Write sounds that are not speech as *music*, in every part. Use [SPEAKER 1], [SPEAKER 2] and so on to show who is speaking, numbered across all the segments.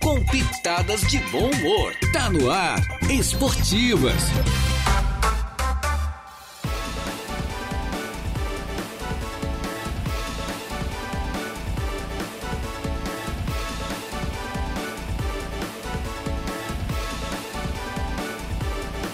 [SPEAKER 1] com pitadas de bom humor. Tá no ar, Esportivas.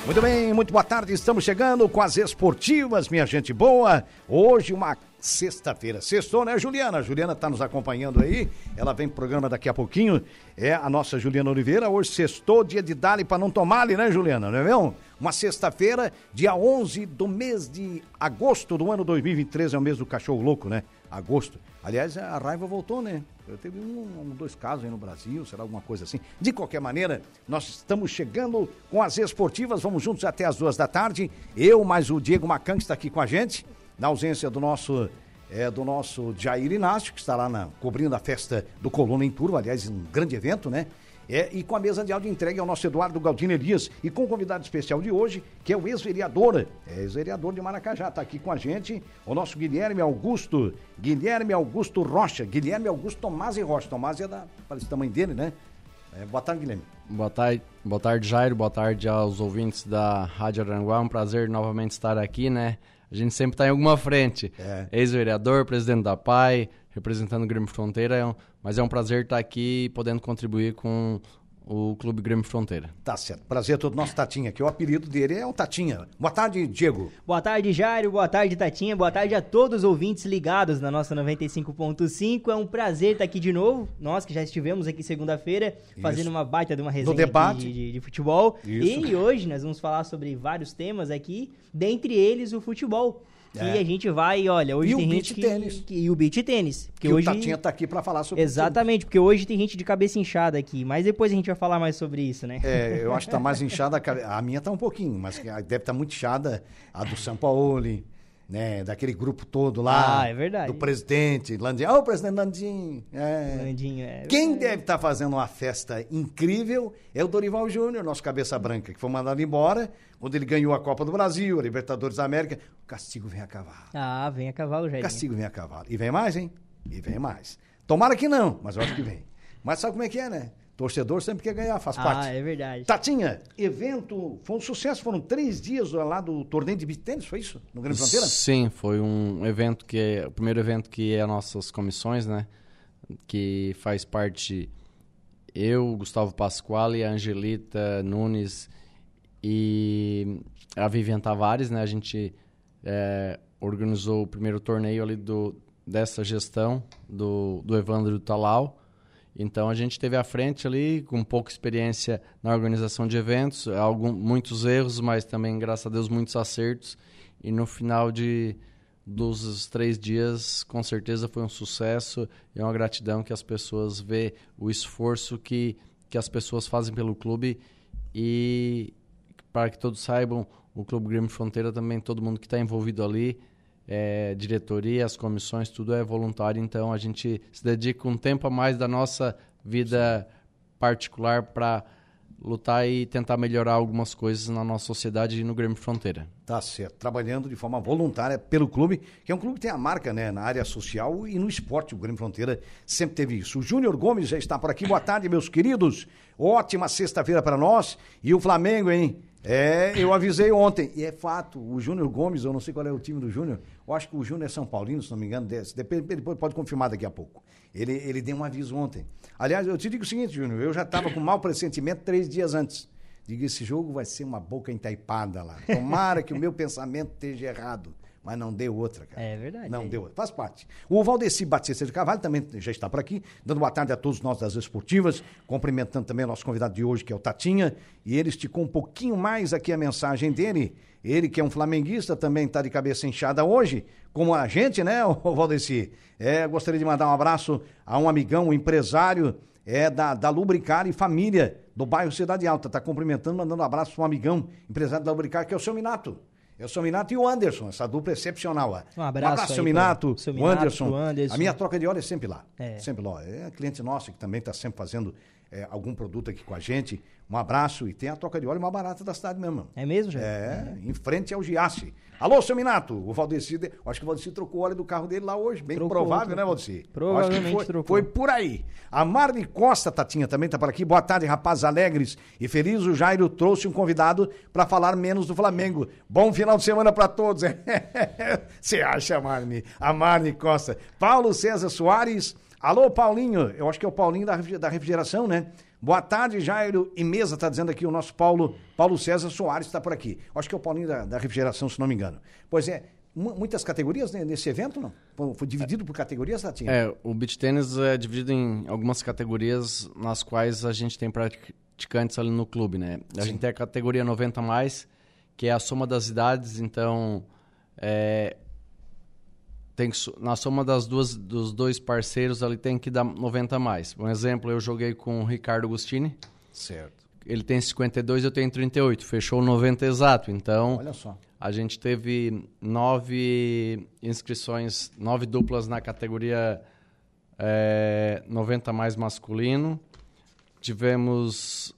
[SPEAKER 2] Muito bem, muito boa tarde. Estamos chegando com as esportivas, minha gente boa. Hoje, uma sexta-feira. Sextou, né, Juliana? A Juliana está nos acompanhando aí. Ela vem pro programa daqui a pouquinho. É a nossa Juliana Oliveira. Hoje sextou, dia de dali para não tomar né, Juliana? Não é mesmo? Uma sexta-feira, dia 11 do mês de agosto do ano 2023. É o mês do cachorro louco, né? Agosto. Aliás, a raiva voltou, né? Eu teve um, um, dois casos aí no Brasil, será alguma coisa assim. De qualquer maneira, nós estamos chegando com as esportivas, vamos juntos até as duas da tarde. Eu, mais o Diego Macan, que está aqui com a gente, na ausência do nosso é, do nosso Jair Inácio, que está lá na, cobrindo a festa do Coluna em Turma, aliás, um grande evento, né? É, e com a mesa de áudio entregue ao nosso Eduardo Galdino Elias e com o convidado especial de hoje, que é o ex-vereador, é, ex-vereador de Maracajá, está aqui com a gente, o nosso Guilherme Augusto, Guilherme Augusto Rocha, Guilherme Augusto Tomás e Rocha, Tomás é da, parece tamanho dele, né? É, boa tarde, Guilherme.
[SPEAKER 3] Boa tarde, boa tarde, Jairo, boa tarde aos ouvintes da Rádio Aranguá, um prazer novamente estar aqui, né? A gente sempre está em alguma frente. É. Ex-vereador, presidente da PAI, representando o Grêmio Fronteira, é um, mas é um prazer estar aqui podendo contribuir com o Clube Grêmio Fronteira.
[SPEAKER 2] Tá certo. Prazer todo nosso Tatinha, que o apelido dele é o Tatinha. Boa tarde, Diego.
[SPEAKER 4] Boa tarde, Jário. Boa tarde, Tatinha. Boa tarde a todos os ouvintes ligados na nossa 95.5. É um prazer estar aqui de novo. Nós que já estivemos aqui segunda-feira fazendo uma baita de uma resenha
[SPEAKER 2] debate.
[SPEAKER 4] De, de, de, futebol. Isso. E hoje nós vamos falar sobre vários temas aqui, dentre eles o futebol. Que é. a gente vai, olha, hoje
[SPEAKER 2] e
[SPEAKER 4] tem
[SPEAKER 2] o
[SPEAKER 4] gente
[SPEAKER 2] que, tênis.
[SPEAKER 4] que. E o beat tênis.
[SPEAKER 2] Que,
[SPEAKER 4] hoje...
[SPEAKER 2] o Tatinha tá aqui para falar sobre
[SPEAKER 4] Exatamente, porque hoje tem gente de cabeça inchada aqui, mas depois a gente vai falar mais sobre isso, né?
[SPEAKER 2] É, eu acho que tá mais *laughs* inchada, a minha tá um pouquinho, mas deve estar tá muito inchada a do São Paulo né, daquele grupo todo lá.
[SPEAKER 4] Ah, é verdade.
[SPEAKER 2] Do presidente, Landim. Ô, oh, presidente Landim. É.
[SPEAKER 4] Landinho, é.
[SPEAKER 2] Quem deve estar tá fazendo uma festa incrível é o Dorival Júnior, nosso cabeça branca, que foi mandado embora quando ele ganhou a Copa do Brasil, a Libertadores da América. O castigo vem a cavalo.
[SPEAKER 4] Ah, vem a cavalo.
[SPEAKER 2] O castigo vem a cavalo. E vem mais, hein? E vem mais. Tomara que não, mas eu acho que vem. Mas sabe como é que é, né? Torcedor sempre quer ganhar, faz
[SPEAKER 4] ah,
[SPEAKER 2] parte.
[SPEAKER 4] Ah, é verdade.
[SPEAKER 2] Tatinha, evento, foi um sucesso, foram três dias lá do torneio de beat tênis, foi isso? No Grande Fronteira?
[SPEAKER 3] Sim, foi um evento que é, o primeiro evento que é as nossas comissões, né? Que faz parte eu, Gustavo Pasquale, a Angelita Nunes e a Vivian Tavares, né? A gente é, organizou o primeiro torneio ali do, dessa gestão do, do Evandro Talau então a gente teve à frente ali, com pouca experiência na organização de eventos, algum, muitos erros, mas também, graças a Deus, muitos acertos. E no final de, dos três dias, com certeza foi um sucesso e é uma gratidão que as pessoas vê o esforço que, que as pessoas fazem pelo clube e para que todos saibam, o Clube Grêmio Fronteira também, todo mundo que está envolvido ali, é, diretoria, as comissões, tudo é voluntário, então a gente se dedica um tempo a mais da nossa vida particular para lutar e tentar melhorar algumas coisas na nossa sociedade e no Grêmio Fronteira.
[SPEAKER 2] Tá certo, trabalhando de forma voluntária pelo clube, que é um clube que tem a marca né, na área social e no esporte. O Grêmio Fronteira sempre teve isso. O Júnior Gomes já está por aqui. Boa tarde, meus queridos. Ótima sexta-feira para nós. E o Flamengo, hein? É, eu avisei ontem, e é fato, o Júnior Gomes, eu não sei qual é o time do Júnior, eu acho que o Júnior é São Paulino, se não me engano, desse. Depois, depois pode confirmar daqui a pouco. Ele, ele deu um aviso ontem. Aliás, eu te digo o seguinte, Júnior, eu já estava com mau pressentimento três dias antes. Digo, esse jogo vai ser uma boca entaipada lá. Tomara que o meu *laughs* pensamento esteja errado mas não deu outra, cara.
[SPEAKER 4] É verdade.
[SPEAKER 2] Não
[SPEAKER 4] é.
[SPEAKER 2] deu outra. Faz parte. O Valdeci Batista de Carvalho também já está por aqui, dando boa tarde a todos nós das esportivas, cumprimentando também o nosso convidado de hoje, que é o Tatinha, e ele esticou um pouquinho mais aqui a mensagem dele. Ele, que é um flamenguista, também está de cabeça inchada hoje, como a gente, né, *laughs* o Valdeci? É, gostaria de mandar um abraço a um amigão, um empresário é da, da Lubricar e Família, do bairro Cidade Alta. Está cumprimentando, mandando um abraço para um amigão, empresário da Lubricar, que é o seu Minato. É o seu Minato e o Anderson, essa dupla excepcional.
[SPEAKER 4] Um abraço, um abraço
[SPEAKER 2] seu Minato, o Anderson.
[SPEAKER 4] Anderson.
[SPEAKER 2] A minha troca de óleo é sempre lá.
[SPEAKER 4] É.
[SPEAKER 2] Sempre lá. É cliente nosso que também está sempre fazendo é, algum produto aqui com a gente, um abraço e tem a troca de óleo mais barata da cidade mesmo.
[SPEAKER 4] É mesmo, já?
[SPEAKER 2] É, em frente ao Giasse. Alô, seu Minato, o Valdeci, de- acho que o Valdeci trocou o óleo do carro dele lá hoje, bem
[SPEAKER 4] Trocou,
[SPEAKER 2] provável,
[SPEAKER 4] trocou.
[SPEAKER 2] né, Valdeci?
[SPEAKER 4] Provavelmente
[SPEAKER 2] foi,
[SPEAKER 4] trocou.
[SPEAKER 2] Foi por aí. A Marli Costa, Tatinha, também tá por aqui. Boa tarde, rapazes alegres e felizes. O Jairo trouxe um convidado para falar menos do Flamengo. Bom final de semana para todos. *laughs* Você acha, Marli? A Marli Costa. Paulo César Soares. Alô, Paulinho. Eu acho que é o Paulinho da, da refrigeração, né? Boa tarde, Jairo e Mesa, tá dizendo aqui o nosso Paulo, Paulo César Soares está por aqui. Acho que é o Paulinho da, da refrigeração, se não me engano. Pois é, mu- muitas categorias né, nesse evento, não? Foi, dividido por categorias, Tatinha?
[SPEAKER 3] É, o beach tênis é dividido em algumas categorias nas quais a gente tem praticantes ali no clube, né? A gente tem a categoria 90 mais, que é a soma das idades, então é, tem que, na soma das duas dos dois parceiros ali tem que dar 90 mais. Um exemplo, eu joguei com o Ricardo Agostini,
[SPEAKER 2] Certo.
[SPEAKER 3] ele tem 52, eu tenho 38, fechou 90 exato. Então,
[SPEAKER 2] Olha só.
[SPEAKER 3] a gente teve nove inscrições, nove duplas na categoria é, 90 mais masculino. Tivemos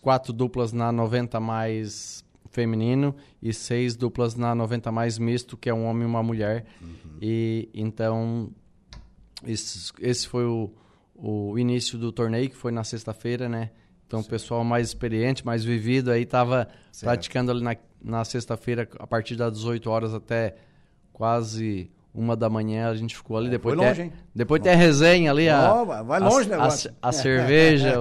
[SPEAKER 3] quatro duplas na 90 mais feminino e seis duplas na 90 mais misto, que é um homem e uma mulher. E então esse, esse foi o, o início do torneio, que foi na sexta-feira, né? Então o pessoal mais experiente, mais vivido aí estava praticando ali na, na sexta-feira a partir das 18 horas até quase uma da manhã a gente ficou ali. Depois
[SPEAKER 2] foi
[SPEAKER 3] tem-
[SPEAKER 2] longe, hein?
[SPEAKER 3] Depois tem a resenha ali. A,
[SPEAKER 2] vai- longe
[SPEAKER 3] a,
[SPEAKER 2] negócio.
[SPEAKER 3] A, a cerveja,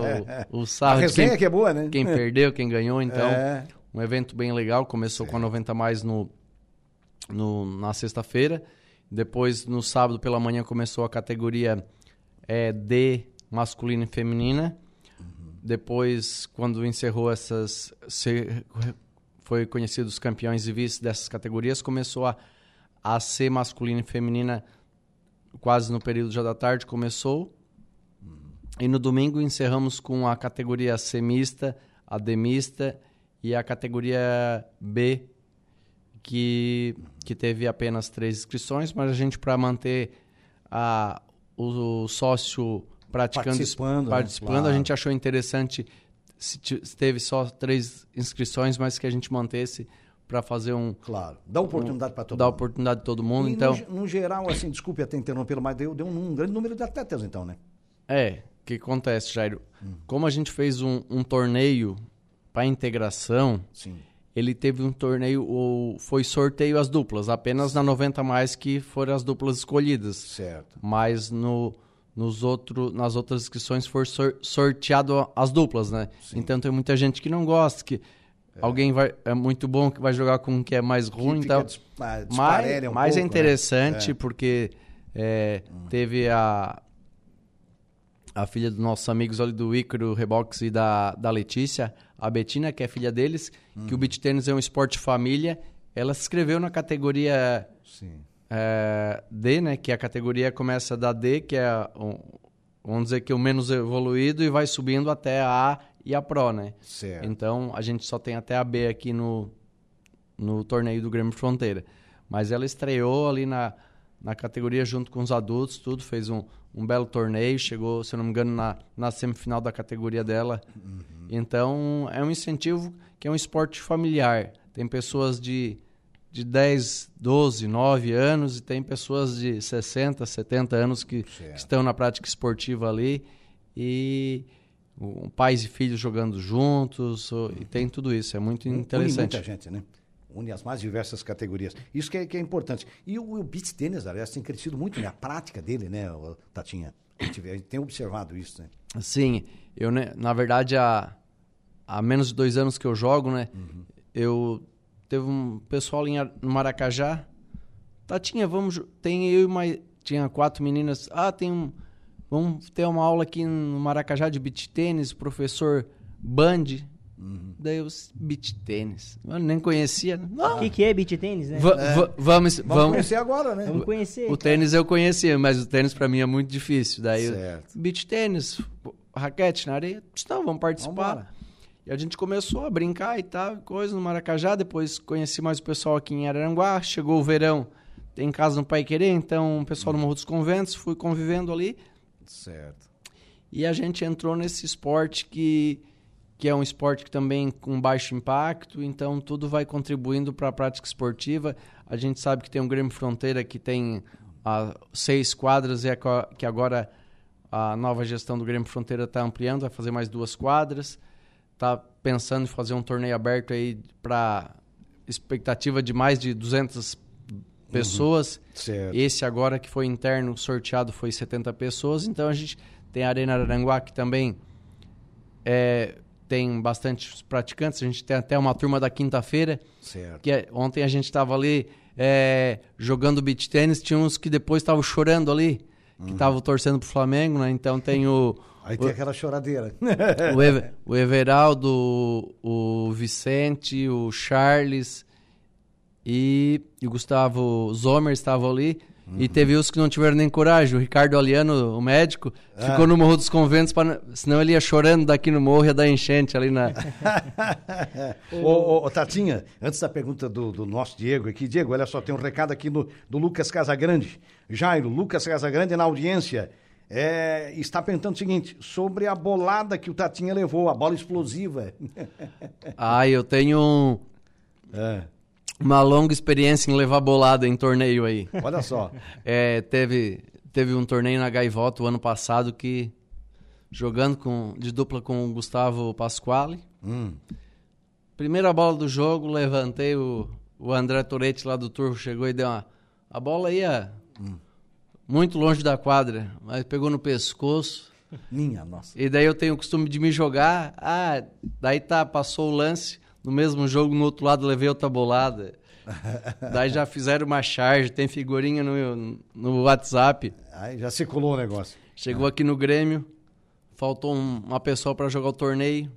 [SPEAKER 3] o, o *laughs* sarro.
[SPEAKER 2] A resenha
[SPEAKER 3] quem,
[SPEAKER 2] que é boa, né?
[SPEAKER 3] Quem perdeu, quem ganhou. Então,
[SPEAKER 2] É.
[SPEAKER 3] um evento bem legal. Começou com a 90 mais no, no, na sexta-feira. Depois, no sábado pela manhã, começou a categoria é, D masculina e feminina. Depois, quando encerrou essas. se- foi conhecido os campeões e vice dessas categorias, começou a, a C masculina e feminina quase no período já da tarde começou. E no domingo encerramos com a categoria C mista, a D mista e a categoria B, que, que teve apenas três inscrições, mas a gente, para manter a, o, sócio praticando,
[SPEAKER 2] Participando, né?
[SPEAKER 3] participando
[SPEAKER 2] Claro.
[SPEAKER 3] a gente achou interessante se, teve só três inscrições, mas que a gente mantesse para fazer um
[SPEAKER 2] Claro. Dá oportunidade para todo
[SPEAKER 3] dar
[SPEAKER 2] mundo.
[SPEAKER 3] oportunidade a todo mundo.
[SPEAKER 2] E
[SPEAKER 3] então,
[SPEAKER 2] no, no geral, assim, desculpe até interrompê-lo, mas deu, deu um, grande número de atletas, então, né?
[SPEAKER 3] É, o que acontece, Jairo? Como a gente fez um, um torneio para integração,
[SPEAKER 2] Sim.
[SPEAKER 3] ele teve um torneio, o, foi sorteio as duplas, apenas na 90 mais que foram as duplas escolhidas.
[SPEAKER 2] Certo.
[SPEAKER 3] Mas no, nos outro, nas outras inscrições foi sor- sorteado as duplas, né? Então tem muita gente que não gosta, que alguém vai, é muito bom que vai jogar com um que é mais ruim, então.
[SPEAKER 2] des- ah,
[SPEAKER 3] Mas,
[SPEAKER 2] um
[SPEAKER 3] mas é
[SPEAKER 2] pouco, né?
[SPEAKER 3] interessante
[SPEAKER 2] É.
[SPEAKER 3] porque é, teve a a filha dos nossos amigos ali do Ícaro Rebox e da, da Letícia, a Betina, que é filha deles, que o beach tênis é um esporte família. Ela se inscreveu na categoria é, D, né? Que a categoria começa da D, que é, vamos dizer que o menos evoluído, e vai subindo até a A e a Pro, né?
[SPEAKER 2] Certo.
[SPEAKER 3] Então, a gente só tem até a B aqui no, no torneio do Grêmio Fronteira. Mas ela estreou ali na, na categoria junto com os adultos, tudo, fez um, um belo torneio, chegou, se eu não me engano, na, na semifinal da categoria dela. Então, é um incentivo que é um esporte familiar. Tem pessoas de, de 10, 12, 9 anos e tem pessoas de 60, 70 anos que, que estão na prática esportiva ali. E o- pais e filhos jogando juntos, o- e tem tudo isso, é muito
[SPEAKER 2] Une
[SPEAKER 3] interessante.
[SPEAKER 2] muita gente, né? Une as mais diversas categorias. Isso que é, que é importante. E o, o beach tênis, aliás, tem crescido muito, né? A prática dele, né, Tatinha? A gente, a gente tem observado isso, né?
[SPEAKER 3] Sim, eu, né, na verdade, há, há menos de dois anos que eu jogo, né? Eu teve um pessoal em, no Maracajá. Tatinha, vamos. jo- Tem eu e mais. Tinha quatro meninas. Ah, tem um. Vamos ter uma aula aqui no Maracajá de beach tênis, professor Band. Daí eu, beach tênis. Eu nem conhecia. né?
[SPEAKER 4] O
[SPEAKER 3] Não,
[SPEAKER 4] que, que é beach tênis, né?
[SPEAKER 3] va- va- vamos,
[SPEAKER 2] Vamos,
[SPEAKER 3] vamos,
[SPEAKER 2] conhecer agora, né?
[SPEAKER 4] Vamos conhecer.
[SPEAKER 3] o
[SPEAKER 4] cara.
[SPEAKER 3] tênis eu conhecia, mas o tênis pra mim é muito difícil. Daí,
[SPEAKER 2] Certo.
[SPEAKER 3] beach tênis, raquete na areia, então vamos participar.
[SPEAKER 2] Vambora.
[SPEAKER 3] E a gente começou a brincar e tal, coisa no Maracajá. Depois conheci mais o pessoal aqui em Araranguá. Chegou o verão, tem casa no Pai Querer, então o pessoal no Morro dos Conventos, fui convivendo ali.
[SPEAKER 2] Certo.
[SPEAKER 3] E a gente entrou nesse esporte que, que é um esporte que também com baixo impacto, então tudo vai contribuindo para a prática esportiva. A gente sabe que tem um Grêmio Fronteira que tem ah, seis quadras e é que agora a nova gestão do Grêmio Fronteira está ampliando, vai fazer mais duas quadras. Está pensando em fazer um torneio aberto aí para expectativa de mais de 200 pessoas.
[SPEAKER 2] Certo.
[SPEAKER 3] Esse agora que foi interno sorteado foi 70 pessoas. Então a gente tem a Arena Aranguá que também é, tem bastante praticantes. A gente tem até uma turma da quinta-feira. Que é, ontem a gente estava ali é, jogando beach tênis. Tinha uns que depois estavam chorando ali, que estavam torcendo pro Flamengo, né? Então tem o.
[SPEAKER 2] Aí tem aquela choradeira. *laughs*
[SPEAKER 3] o, Ever, o Everaldo, o Vicente, o Charles e, e o Gustavo Zomer estavam ali. Uhum. E teve os que não tiveram nem coragem. O Ricardo Aliano, o médico, ah. ficou no Morro dos Conventos, pra, senão ele ia chorando daqui no morro, ia dar enchente ali na. *laughs*
[SPEAKER 2] ô, ô, ô, Tatinha, antes da pergunta do, do, nosso Diego aqui, Diego, olha só, tem um recado aqui no, do Lucas Casagrande. Jairo, Lucas Casagrande na audiência é, está perguntando o seguinte, sobre a bolada que o Tatinha levou, a bola explosiva. *laughs*
[SPEAKER 3] ah, eu tenho é. uma longa experiência em levar bolada em torneio aí.
[SPEAKER 2] Olha só.
[SPEAKER 3] É, teve, teve um torneio na Gaivota o ano passado que, jogando com, de dupla com o Gustavo Pasquale, hum. primeira bola do jogo, levantei o, o André Toretti lá do Turvo, chegou e deu uma... A bola ia... Hum muito longe da quadra, mas pegou no pescoço.
[SPEAKER 2] Minha nossa.
[SPEAKER 3] E daí eu tenho o costume de me jogar. Ah, daí tá, passou o lance. No mesmo jogo, no outro lado, levei outra bolada. *laughs* daí já fizeram uma charge, tem figurinha no, no WhatsApp.
[SPEAKER 2] Aí já circulou o negócio.
[SPEAKER 3] Chegou ah. aqui no Grêmio, faltou um, uma pessoa para jogar o torneio.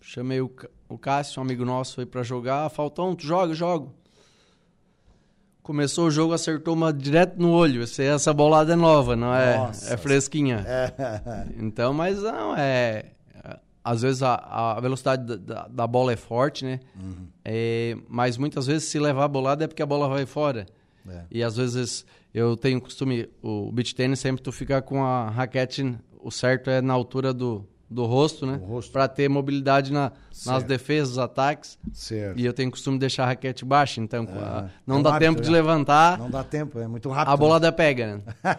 [SPEAKER 3] Chamei o, o Cássio, um amigo nosso, foi para jogar. Faltou um, tu joga, jogo. Começou o jogo, acertou uma direto no olho. Essa bolada é nova, não é? Nossa. É fresquinha. É. Então, mas não, é. Às vezes a, a velocidade da, da, bola é forte, né? Uhum. É, mas muitas vezes se levar a bolada é porque a bola vai fora. É. E às vezes eu tenho costume, o beach tênis sempre tu ficar com a raquete, o certo é na altura do, do rosto, né? Para ter mobilidade na, nas defesas, ataques.
[SPEAKER 2] Certo.
[SPEAKER 3] E eu tenho costume de deixar a raquete baixa, então é, não é dá hábito, tempo de né? levantar.
[SPEAKER 2] Não dá tempo, é muito rápido.
[SPEAKER 3] A bolada né? pega, né? *laughs*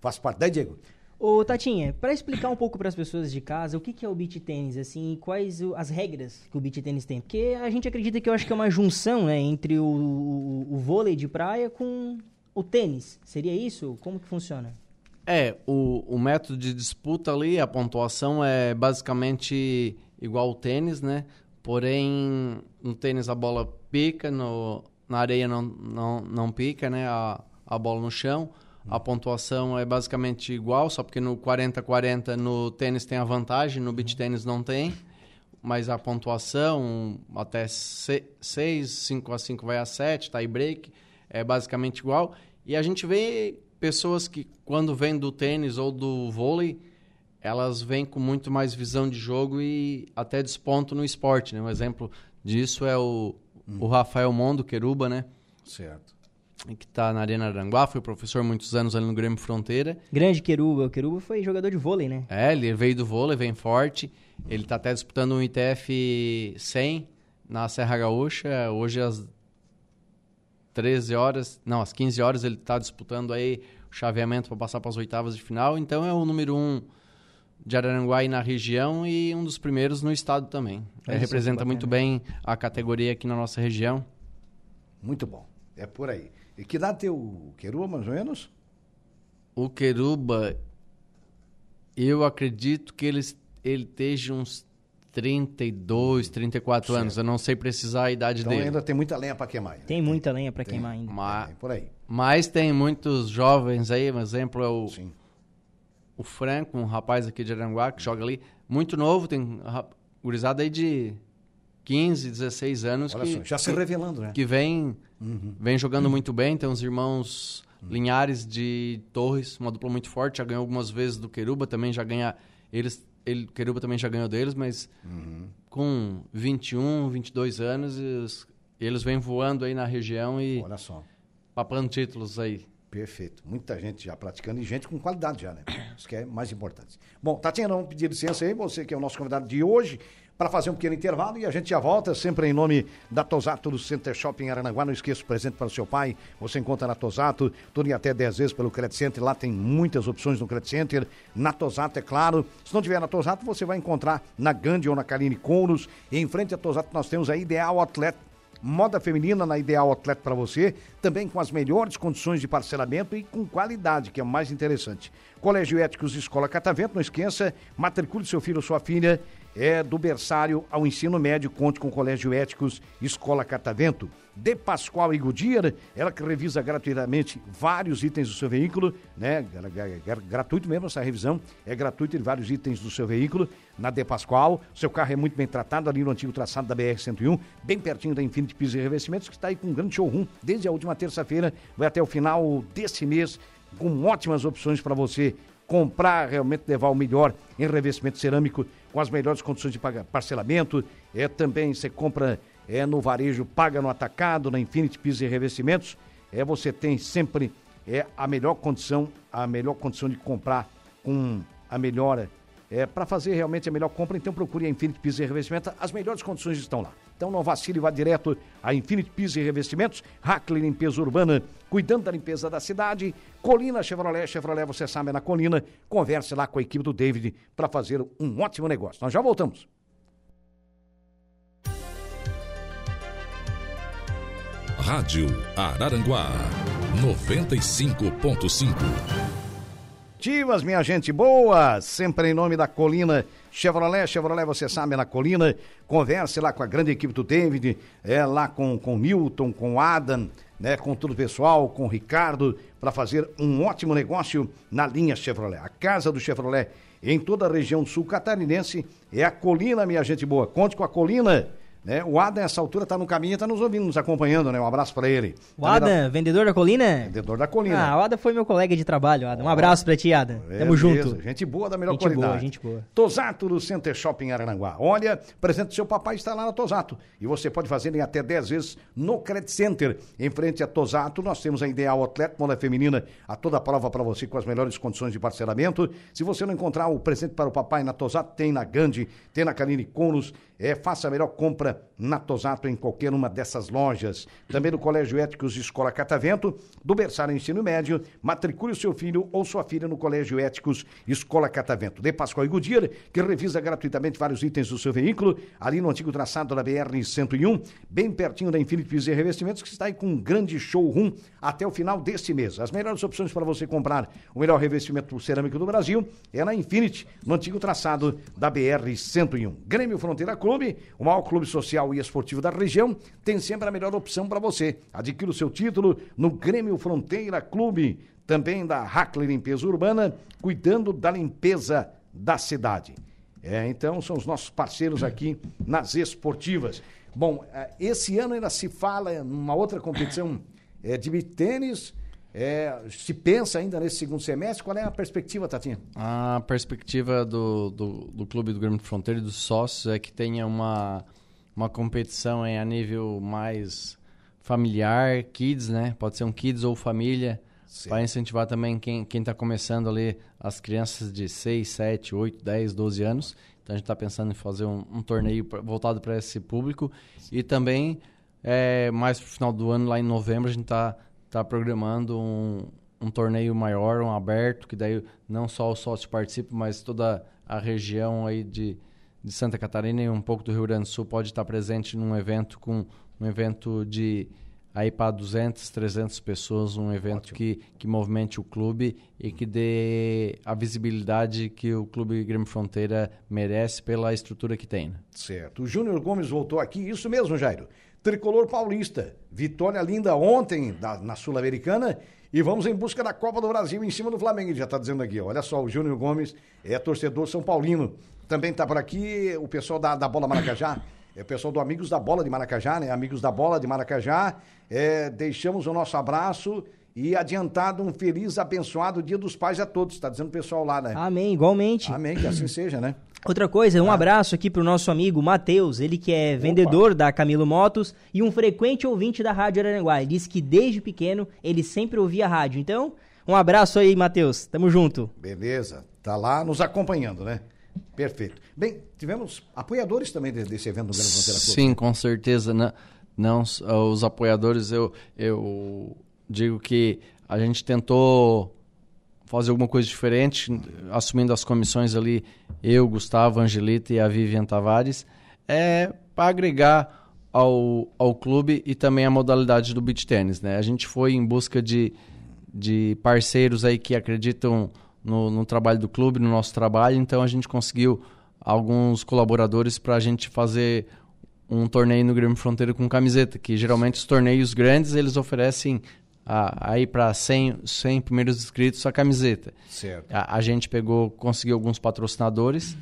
[SPEAKER 2] Faz parte. Daí, Diego.
[SPEAKER 4] Ô, Tatinha, para explicar um pouco para as pessoas de casa o que, que é o beach tênis, assim, quais o, as regras que o beach tênis tem? Porque a gente acredita que eu acho que é uma junção, né, entre o, o, o vôlei de praia com o tênis. Seria isso? Como que funciona?
[SPEAKER 3] É, o, o método de disputa ali, a pontuação é basicamente igual ao tênis, né? Porém, no tênis a bola pica, no, na areia não, não, não pica, né? A, a bola no chão. A pontuação é basicamente igual, só porque no 40-40 no tênis tem a vantagem, no beach tênis não tem. Mas a pontuação até 6, 5 a 5 vai a 7, tie break, é basicamente igual. E a gente vê pessoas que, quando vêm do tênis ou do vôlei, elas vêm com muito mais visão de jogo e até desponto no esporte. Né? Um exemplo disso é o, hum. o Rafael Mondo, Queruba, né?
[SPEAKER 2] Certo.
[SPEAKER 3] Que está na Arena Aranguá, foi professor muitos anos ali no Grêmio Fronteira.
[SPEAKER 4] Grande Queruba. O Queruba foi jogador de vôlei, né?
[SPEAKER 3] É, ele veio do vôlei, vem forte. Ele está até disputando um ITF 100 na Serra Gaúcha. Hoje, às 13 horas, não, às 15 horas ele está disputando aí o chaveamento para passar para as oitavas de final. Então é o número um de Araranguá na região e um dos primeiros no estado também. É, representa muito bem a categoria aqui na nossa região.
[SPEAKER 2] Muito bom. É por aí. E que dá teu Queruba, mais ou menos?
[SPEAKER 3] O Queruba, eu acredito que ele, ele esteja uns 32, 34 certo. anos. Eu não sei precisar a idade
[SPEAKER 2] então
[SPEAKER 3] dele.
[SPEAKER 2] ainda tem muita lenha para queimar. Ainda.
[SPEAKER 4] Tem muita lenha para queimar ainda.
[SPEAKER 3] Mas,
[SPEAKER 2] tem, por aí.
[SPEAKER 3] Mas tem muitos jovens aí, um exemplo é o, Sim. o Franco, um rapaz aqui de Aranguá que joga ali, muito novo, tem gurizada aí de 15, 16 anos.
[SPEAKER 2] Olha
[SPEAKER 3] que,
[SPEAKER 2] só, já se revelando, né?
[SPEAKER 3] Que vem, uhum. vem jogando uhum. muito bem, tem uns irmãos uhum. Linhares de Torres, uma dupla muito forte, já ganhou algumas vezes do Queruba, também já ganha... Eles ele, Queruba também já ganhou deles, mas uhum. com 21, 22 anos, eles, eles vêm voando aí na região e
[SPEAKER 2] Olha só.
[SPEAKER 3] papando títulos aí.
[SPEAKER 2] Perfeito. Muita gente já praticando e gente com qualidade já, né? Isso que é mais importante. Bom, Tatiana, vamos pedir licença aí, você que é o nosso convidado de hoje, para fazer um pequeno intervalo e a gente já volta, sempre em nome da Tosato do Center Shopping Aranaguá. Não esqueça o presente para o seu pai. Você encontra na Tosato, tudo em até 10 vezes pelo Credit Center. Lá tem muitas opções no Credit Center. Na Tosato, é claro. Se não tiver na Tosato, você vai encontrar na Gandhi ou na Kaline Couros. E em frente à Tosato, nós temos a Ideal Outlet moda feminina na Ideal Atleta para você, também com as melhores condições de parcelamento e com qualidade, que é o mais interessante. Colégio Éticos Escola Catavento, não esqueça, matricule seu filho ou sua filha é do berçário ao ensino médio, conte com Colégio Éticos Escola Catavento. De Pascoal e Goodyear, ela que revisa gratuitamente vários itens do seu veículo, né? Gratuito mesmo essa revisão, é gratuito em vários itens do seu veículo. Na De Pascoal, seu carro é muito bem tratado ali no antigo traçado da BR-101, bem pertinho da Infinity Pisos e Revestimentos, que está aí com um grande showroom desde a última terça-feira, vai até o final desse mês, com ótimas opções para você comprar, realmente levar o melhor em revestimento cerâmico com as melhores condições de parcelamento. É também você compra é no varejo, paga no atacado, na Infinity Pisos e Revestimentos. É você tem sempre é a melhor condição, a melhor condição de comprar com a melhor é para fazer realmente a melhor compra, então procure a Infinity Pisos e Revestimentos. As melhores condições estão lá. Então não vacile, vá direto a Infinity Pisos e Revestimentos, Hackley Limpeza Urbana, cuidando da limpeza da cidade. Colina Chevrolet, Chevrolet, você sabe, é na Colina. Converse lá com a equipe do David para fazer um ótimo negócio. Nós já voltamos.
[SPEAKER 1] Rádio Araranguá 95.5
[SPEAKER 2] Ativas, minha gente boa, sempre em nome da Colina Chevrolet, Chevrolet, você sabe, na Colina, converse lá com a grande equipe do David, é lá com com Milton, com Adam, né, com todo o pessoal, com o Ricardo, para fazer um ótimo negócio na linha Chevrolet. A casa do Chevrolet em toda a região sul catarinense é a Colina, minha gente boa. Conte com a Colina né? O Adam, nessa altura, está no caminho e está nos ouvindo, nos acompanhando, né? Um abraço para ele.
[SPEAKER 4] O Adam, da... vendedor da colina?
[SPEAKER 2] Vendedor da colina.
[SPEAKER 4] Ah, o Adam foi meu colega de trabalho, Adam. Um abraço para ti, Adam. É Tamo junto.
[SPEAKER 2] Gente boa da melhor
[SPEAKER 4] gente
[SPEAKER 2] qualidade.
[SPEAKER 4] Boa, gente boa.
[SPEAKER 2] Tosato do Center Shopping Arananguá. Olha, presente do seu papai está lá na Tosato. E você pode fazer em até 10 vezes no Credit Center. Em frente a Tosato, nós temos a Ideal Atleta, moda feminina, a toda prova para você com as melhores condições de parcelamento. Se você não encontrar o presente para o papai na Tosato, tem na Gandhi, tem na Caline Conos. É, faça a melhor compra Tosato em qualquer uma dessas lojas. Também no Colégio Éticos Escola Catavento, do berçário ensino médio, matricule o seu filho ou sua filha no Colégio Éticos Escola Catavento. De Pascoal e Goodyear, que revisa gratuitamente vários itens do seu veículo, ali no antigo traçado da BR-101, bem pertinho da Infinity e Revestimentos, que está aí com um grande showroom até o final deste mês. As melhores opções para você comprar o melhor revestimento cerâmico do Brasil é na Infinity, no antigo traçado da BR-101. Grêmio Fronteira Clube, o maior clube social e esportivo da região, tem sempre a melhor opção para você. Adquira o seu título no Grêmio Fronteira Clube, também da Hackley Limpeza Urbana, cuidando da limpeza da cidade. É, então, são os nossos parceiros aqui nas esportivas. Bom, é, esse ano ainda se fala numa outra competição é, *coughs* de tênis é, se pensa ainda nesse segundo semestre, qual é a perspectiva, Tatinha?
[SPEAKER 3] A perspectiva do, do, do Clube do Grêmio Fronteira e dos sócios é que tenha uma, uma competição em, a nível mais familiar, kids, né? Pode ser um kids ou família, para incentivar também quem está começando ali, as crianças de 6, 7, 8, 10, 12 anos. Então a gente está pensando em fazer um, um torneio pra, voltado para esse público. Sim. E também, é, mais para o final do ano, lá em novembro, a gente está está programando um, um torneio maior, um aberto, que daí não só os sócios participam, mas toda a região aí de, de Santa Catarina e um pouco do Rio Grande do Sul pode estar presente num evento com um evento de aí para 200, 300 pessoas, um evento que, que movimente o clube e que dê a visibilidade que o Clube Grêmio Fronteira merece pela estrutura que tem. Né?
[SPEAKER 2] Certo. O Júnior Gomes voltou aqui, isso mesmo, Jairo. Tricolor Paulista. Vitória linda ontem da, na Sul-Americana. E vamos em busca da Copa do Brasil em cima do Flamengo. Ele já está dizendo aqui, olha só, o Júnior Gomes é torcedor São Paulino. Também está por aqui o pessoal da, da Bola Maracajá. *coughs* É o pessoal do Amigos da Bola de Maracajá, né? Amigos da Bola de Maracajá. É, deixamos o nosso abraço e adiantado um feliz, abençoado Dia dos Pais a todos. Está dizendo o pessoal lá, né?
[SPEAKER 4] Amém, igualmente.
[SPEAKER 2] Amém, que assim seja, né?
[SPEAKER 4] Outra coisa, um abraço aqui pro nosso amigo Matheus, ele que é vendedor da Camilo Motos e um frequente ouvinte da Rádio Araranguá. Ele disse que desde pequeno ele sempre ouvia rádio. Então, um abraço aí, Matheus. Tamo junto.
[SPEAKER 2] Beleza. Tá lá nos acompanhando, né? Perfeito. Bem, tivemos apoiadores também de- desse evento do Grande Fronteira Clube.
[SPEAKER 3] Sim, com certeza. Não, não s- os apoiadores, eu, eu digo que a gente tentou fazer alguma coisa diferente, assumindo as comissões ali, eu, Gustavo, Angelita e a Vivian Tavares, é para agregar ao, ao clube e também a modalidade do beach tênis. Né? A gente foi em busca de, de parceiros aí que acreditam no, no trabalho do clube, no nosso trabalho, então a gente conseguiu alguns colaboradores para a gente fazer um torneio no Grêmio Fronteira com camiseta, que geralmente os torneios grandes eles oferecem a- aí para 100, 100 primeiros inscritos a camiseta.
[SPEAKER 2] Certo.
[SPEAKER 3] A, a gente pegou, conseguiu alguns patrocinadores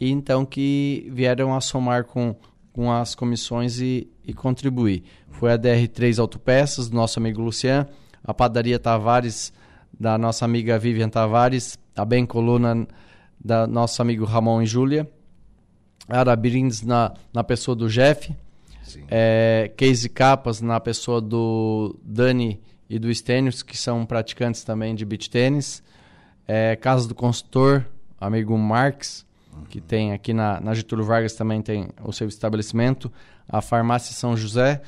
[SPEAKER 3] e então que vieram a somar com, com as comissões e, e contribuir. Foi a DR3 Autopeças, do nosso amigo Lucian, a Padaria Tavares, da nossa amiga Vivian Tavares, a Bem Coluna, da nosso amigo Ramon e Júlia, a Arabirins na, na pessoa do Jeff,
[SPEAKER 2] Sim.
[SPEAKER 3] é, Casey Capas na pessoa do Dani e do Stênios, que são praticantes também de beach tênis. É, Casa do Consultor, amigo Marx, que tem aqui na, na Getúlio Vargas também tem o seu estabelecimento. A Farmácia São José.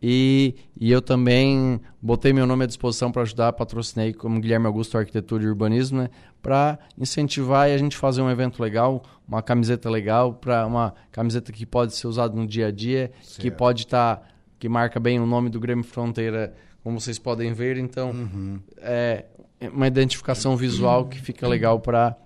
[SPEAKER 3] E, e eu também botei meu nome à disposição para ajudar, patrocinei como Guilherme Augusto Arquitetura e Urbanismo, né, para incentivar e a gente fazer um evento legal, uma camiseta legal, para uma camiseta que pode ser usada no dia a dia, que
[SPEAKER 2] Certo.
[SPEAKER 3] pode estar, que marca bem o nome do Grêmio Fronteira, como vocês podem ver. Então, é uma identificação visual que fica legal para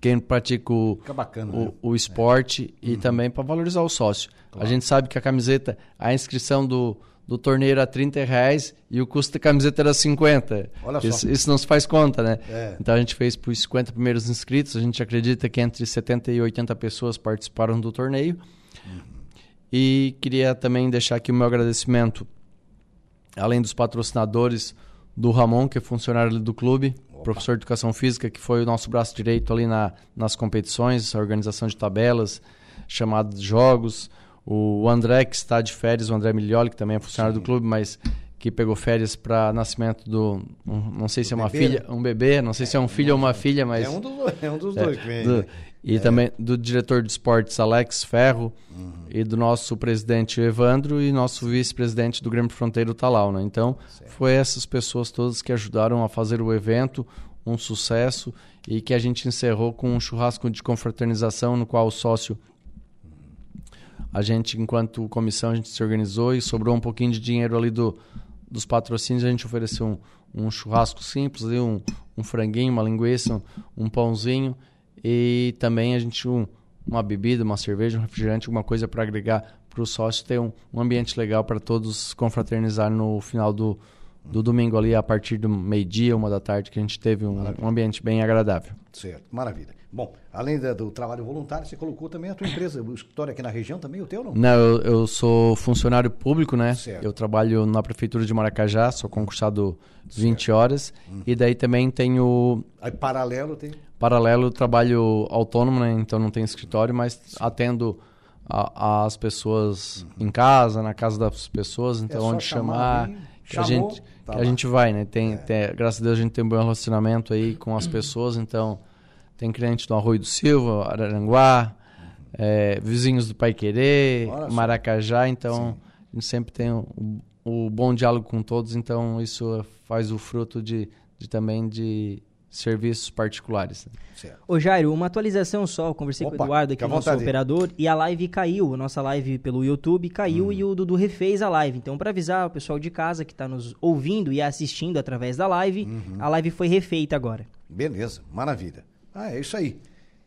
[SPEAKER 3] quem pratica o,
[SPEAKER 2] bacana, né?
[SPEAKER 3] o, o esporte e também para valorizar o sócio. A gente sabe que a camiseta, a inscrição do, do torneio era 30 reais e o custo da camiseta era 50.
[SPEAKER 2] Olha só.
[SPEAKER 3] Isso, isso não se faz conta, né?
[SPEAKER 2] É.
[SPEAKER 3] Então a gente fez para os 50 primeiros inscritos. A gente acredita que entre 70 e 80 pessoas participaram do torneio. E queria também deixar aqui o meu agradecimento, além dos patrocinadores, do Ramon, que é funcionário ali do clube, professor de educação física, que foi o nosso braço direito ali na, nas competições, a organização de tabelas, chamada de jogos. O André, que está de férias, o André Miglioli, que também é funcionário do clube, mas que pegou férias para nascimento do. um- não sei se é uma
[SPEAKER 2] bebê,
[SPEAKER 3] filha, um bebê, não sei se é um filho ou uma filha, mas.
[SPEAKER 2] É um dos, é um dos dois que vem.
[SPEAKER 3] Do- e também do diretor de esportes Alex Ferro e do nosso presidente Evandro e nosso vice-presidente do Grêmio Fronteiro Talau, né? Então, foi essas pessoas todas que ajudaram a fazer o evento um sucesso e que a gente encerrou com um churrasco de confraternização no qual o sócio a gente, enquanto comissão, a gente se organizou e sobrou um pouquinho de dinheiro ali do, dos patrocínios. A gente ofereceu um, um churrasco simples, um, um franguinho, uma linguiça, um, um pãozinho e também a gente um, uma bebida, uma cerveja, um refrigerante, alguma coisa para agregar para o sócio ter um, um ambiente legal para todos confraternizar no final do, do domingo ali a partir do meio-dia, uma da tarde, que a gente teve um, um ambiente bem agradável.
[SPEAKER 2] Certo, maravilha. Bom, além da- do trabalho voluntário, você colocou também a tua empresa, o escritório aqui na região também, o teu não?
[SPEAKER 3] Não, eu, eu sou funcionário público, né?
[SPEAKER 2] Certo.
[SPEAKER 3] Eu trabalho na prefeitura de Maracajá, sou concursado 20 horas. E daí também tenho
[SPEAKER 2] Aí paralelo tem.
[SPEAKER 3] paralelo trabalho autônomo, né? Então não tenho escritório, mas atendo a- as pessoas em casa, na casa das pessoas, então
[SPEAKER 2] É
[SPEAKER 3] onde
[SPEAKER 2] chamar,
[SPEAKER 3] chamar, a gente
[SPEAKER 2] tá
[SPEAKER 3] a gente vai, né? Tem, tem- graças a Deus a gente tem um bom relacionamento aí com as pessoas, então tem cliente do Arroio do Silva, Araranguá, é, vizinhos do Pai Querer. Maracajá, então a gente sempre tem o, o bom diálogo com todos, então isso faz o fruto de, de também de serviços particulares. né?
[SPEAKER 2] Certo.
[SPEAKER 4] Ô Jairo, uma atualização só, eu conversei com
[SPEAKER 2] Opa,
[SPEAKER 4] o Eduardo aqui, nosso
[SPEAKER 2] vontade.
[SPEAKER 4] operador, e a live caiu, a nossa live pelo YouTube caiu
[SPEAKER 2] Hum.
[SPEAKER 4] e o Dudu refez a live. Então, para avisar o pessoal de casa que está nos ouvindo e assistindo através da live,
[SPEAKER 2] Uhum.
[SPEAKER 4] a live foi refeita agora.
[SPEAKER 2] Beleza, maravilha. Ah, é isso aí.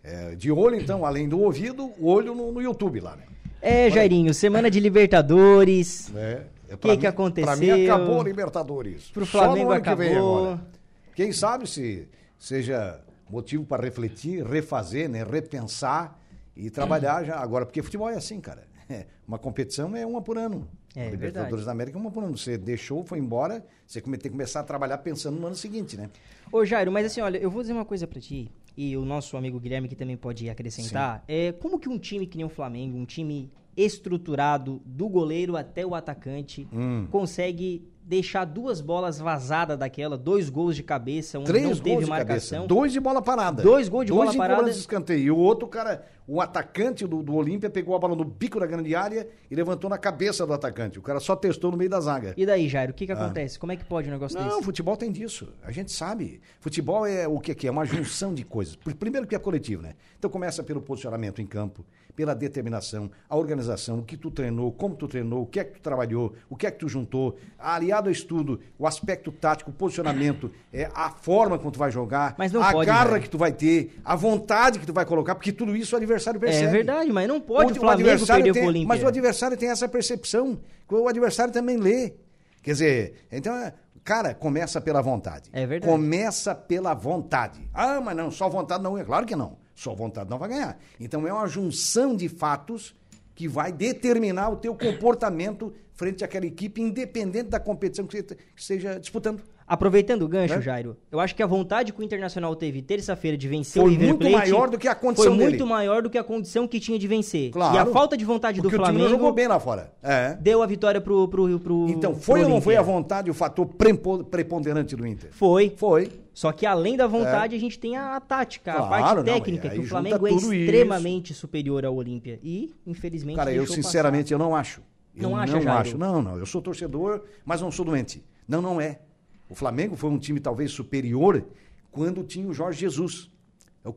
[SPEAKER 2] É, de olho, então, além do ouvido, o olho no, no YouTube lá, né?
[SPEAKER 4] É, Jairinho, semana de Libertadores.
[SPEAKER 2] É, é,
[SPEAKER 4] Que
[SPEAKER 2] pra
[SPEAKER 4] que
[SPEAKER 2] mim-
[SPEAKER 4] aconteceu?
[SPEAKER 2] Pra mim acabou a Libertadores.
[SPEAKER 4] Pro
[SPEAKER 2] Só
[SPEAKER 4] Flamengo
[SPEAKER 2] no ano que vem
[SPEAKER 4] acabou.
[SPEAKER 2] agora. Quem sabe se seja motivo para refletir, refazer, né? repensar e trabalhar já agora. Porque futebol é assim, cara. É, *laughs* uma competição é uma por ano.
[SPEAKER 4] É,
[SPEAKER 2] A Libertadores da América é uma por ano. Você deixou, foi embora, você tem que começar a trabalhar pensando no ano seguinte, né?
[SPEAKER 4] Ô Jairo, mas assim, olha, eu vou dizer uma coisa pra ti. e o nosso amigo Guilherme que também pode acrescentar, é como que um time que nem o Flamengo, um time estruturado do goleiro até o atacante,
[SPEAKER 2] Hum.
[SPEAKER 4] consegue deixar duas bolas vazadas daquela, dois gols de cabeça, um
[SPEAKER 2] Três
[SPEAKER 4] não
[SPEAKER 2] gols de
[SPEAKER 4] marcação.
[SPEAKER 2] cabeça, dois de bola parada.
[SPEAKER 4] Dois gols de
[SPEAKER 2] dois
[SPEAKER 4] bola parada.
[SPEAKER 2] cobrança de escanteio. E o outro cara, o atacante do, do Olímpia, pegou a bola no bico da grande área e levantou na cabeça do atacante. O cara só testou no meio da zaga.
[SPEAKER 4] E daí, Jairo, o que que acontece? Como é que pode um negócio
[SPEAKER 2] Ah. Não,
[SPEAKER 4] desse?
[SPEAKER 2] futebol tem disso. A gente sabe. Futebol é o que que é? Uma junção de coisas. Pr- Primeiro que é coletivo, né? Então começa pelo posicionamento em campo, pela determinação, a organização, o que tu treinou, como tu treinou, o que é que tu trabalhou, o que é que tu juntou, aliado ao estudo, o aspecto tático, o posicionamento, é, a forma como tu vai jogar,
[SPEAKER 4] Mas não
[SPEAKER 2] a
[SPEAKER 4] pode,
[SPEAKER 2] garra
[SPEAKER 4] velho.
[SPEAKER 2] que tu vai ter, a vontade que tu vai colocar, porque tudo isso o adversário percebe.
[SPEAKER 4] É verdade, mas não pode o,
[SPEAKER 2] O- o
[SPEAKER 4] Flamengo
[SPEAKER 2] adversário
[SPEAKER 4] perder
[SPEAKER 2] tem-
[SPEAKER 4] pro Olímpia.
[SPEAKER 2] Mas o adversário tem essa percepção. que O adversário também lê. Quer dizer, então, é, cara, começa pela vontade.
[SPEAKER 4] É verdade.
[SPEAKER 2] Começa pela vontade. Ah, mas não, só vontade não é. Claro que não. Só vontade não vai ganhar. Então é uma junção de fatos que vai determinar o teu comportamento frente àquela equipe, independente da competição que você esteja disputando.
[SPEAKER 4] Aproveitando o gancho,
[SPEAKER 2] Né?
[SPEAKER 4] Jairo, eu acho que a vontade que o Internacional teve terça-feira de vencer
[SPEAKER 2] Foi
[SPEAKER 4] o River
[SPEAKER 2] muito
[SPEAKER 4] Plate
[SPEAKER 2] maior do que a condição
[SPEAKER 4] Foi
[SPEAKER 2] dele.
[SPEAKER 4] muito maior do que a condição que tinha de vencer.
[SPEAKER 2] Claro.
[SPEAKER 4] E a falta de vontade do
[SPEAKER 2] Porque o time não jogou
[SPEAKER 4] Flamengo
[SPEAKER 2] bem lá fora. É.
[SPEAKER 4] deu a vitória pro, pro, pro
[SPEAKER 2] Então,
[SPEAKER 4] pro
[SPEAKER 2] foi ou não foi a vontade o fator prepo- preponderante do Inter?
[SPEAKER 4] Foi.
[SPEAKER 2] Foi.
[SPEAKER 4] Só que além da vontade, a gente tem a, a tática, a
[SPEAKER 2] É. Claro,
[SPEAKER 4] parte
[SPEAKER 2] não,
[SPEAKER 4] técnica, que o Flamengo é
[SPEAKER 2] tudo isso.
[SPEAKER 4] extremamente superior ao Olímpia. E, infelizmente,
[SPEAKER 2] Cara, eu sinceramente eu não acho. Eu
[SPEAKER 4] Não acha,
[SPEAKER 2] não
[SPEAKER 4] Jairo?
[SPEAKER 2] acho. Não, não. Eu sou torcedor, mas não sou doente. Não, não é. O Flamengo foi um time talvez superior quando tinha o Jorge Jesus.